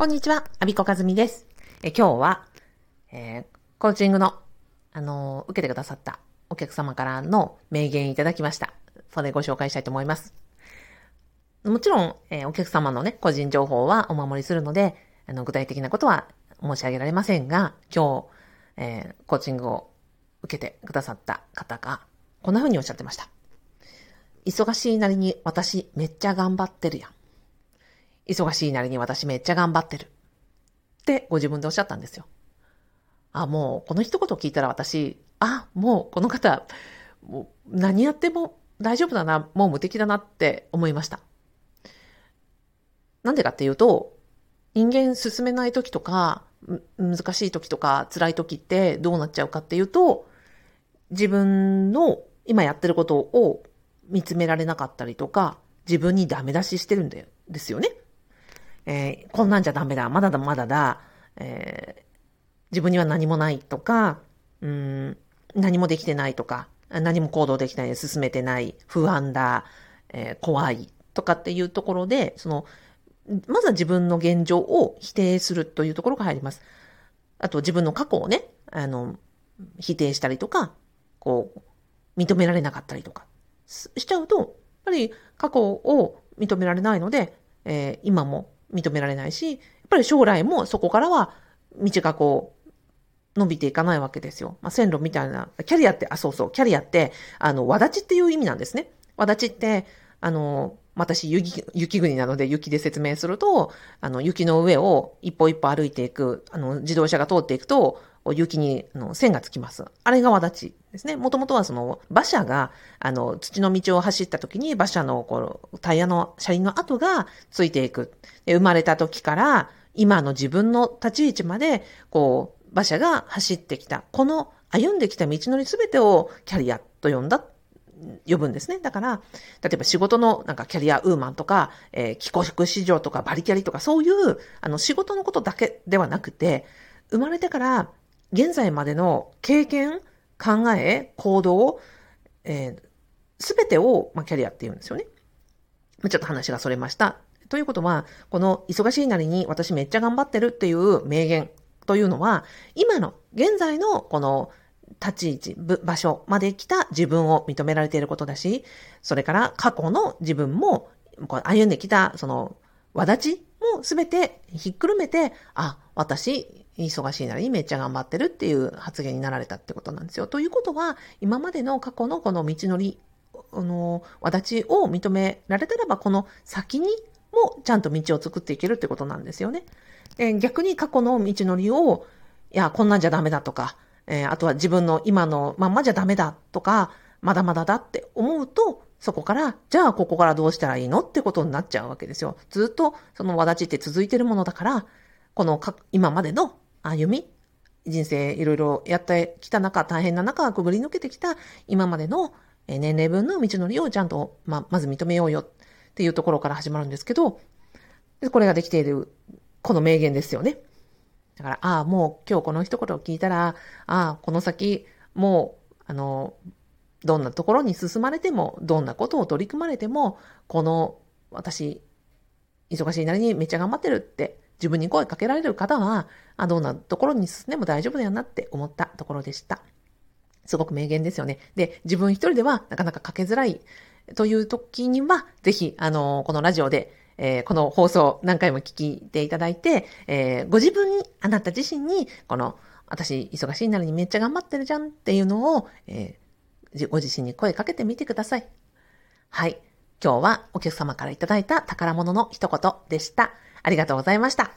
こんにちは、アビコカズミです。え今日は、えー、コーチングの、あのー、受けてくださったお客様からの名言いただきました。それご紹介したいと思います。もちろん、えー、お客様のね、個人情報はお守りするので、あの、具体的なことは申し上げられませんが、今日、え、コーチングを受けてくださった方が、こんな風におっしゃってました。忙しいなりに私めっちゃ頑張ってるやん。忙しいなりに私めっちゃ頑張ってる。ってご自分でおっしゃったんですよ。あ、もうこの一言聞いたら私、あ、もうこの方、もう何やっても大丈夫だな、もう無敵だなって思いました。なんでかっていうと、人間進めない時とか、難しい時とか、辛い時ってどうなっちゃうかっていうと、自分の今やってることを見つめられなかったりとか、自分にダメ出ししてるんですよね。えー、こんなんじゃダメだ、まだだ、まだだ、えー、自分には何もないとか、うん、何もできてないとか、何も行動できない、進めてない、不安だ、えー、怖いとかっていうところで、その、まずは自分の現状を否定するというところが入ります。あと自分の過去をね、あの、否定したりとか、こう、認められなかったりとか、しちゃうと、やっぱり過去を認められないので、えー、今も認められないし、やっぱり将来もそこからは道がこう、伸びていかないわけですよ。まあ、線路みたいな、キャリアって、あ、そうそう、キャリアって、あの、わだちっていう意味なんですね。わだちって、あの、私、雪、雪国なので雪で説明すると、あの、雪の上を一歩一歩歩いていく、あの、自動車が通っていくと、雪にあの線がつきます。あれがわだちですね。もともとはその馬車があの土の道を走った時に馬車のこうタイヤの車輪の跡がついていく。で生まれた時から今の自分の立ち位置までこう馬車が走ってきた。この歩んできた道のりすべてをキャリアと呼んだ呼ぶんですね。だから、例えば仕事のなんかキャリアウーマンとか、えー、帰国市場とかバリキャリとかそういう、あの仕事のことだけではなくて、生まれてから現在までの経験、考え、行動、えす、べてを、まあ、キャリアって言うんですよね。ちょっと話がそれました。ということは、この忙しいなりに私めっちゃ頑張ってるっていう名言というのは、今の、現在のこの立ち位置、場所まで来た自分を認められていることだし、それから過去の自分も、歩んできた、その、わだちもすべてひっくるめて、あ、私、忙しいなりにめっちゃ頑張ってるっていう発言になられたってことなんですよ。ということは、今までの過去のこの道のり、あの、わだちを認められたらば、この先にもちゃんと道を作っていけるってことなんですよね。逆に過去の道のりを、いや、こんなんじゃダメだとか、えー、あとは自分の今のまんまじゃダメだとか、まだまだだって思うと、そこから、じゃあここからどうしたらいいのってことになっちゃうわけですよ。ずっとそのわだちって続いてるものだから、このか今までの歩み、人生いろいろやってきた中、大変な中、くぐり抜けてきた今までの年齢分の道のりをちゃんと、ままず認めようよっていうところから始まるんですけど、これができている、この名言ですよね。だから、ああ、もう今日この一言を聞いたら、ああ、この先、もう、あの、どんなところに進まれても、どんなことを取り組まれても、この、私、忙しいなりにめっちゃ頑張ってるって自分に声かけられる方は、あどんなところに進んでも大丈夫だよなって思ったところでした。すごく名言ですよね。で、自分一人ではなかなかかけづらいという時には、ぜひ、あの、このラジオで、えー、この放送何回も聞いていただいて、えー、ご自分に、あなた自身に、この、私忙しいなのにめっちゃ頑張ってるじゃんっていうのを、えー、ご自身に声かけてみてください。はい。今日はお客様からいただいた宝物の一言でした。ありがとうございました。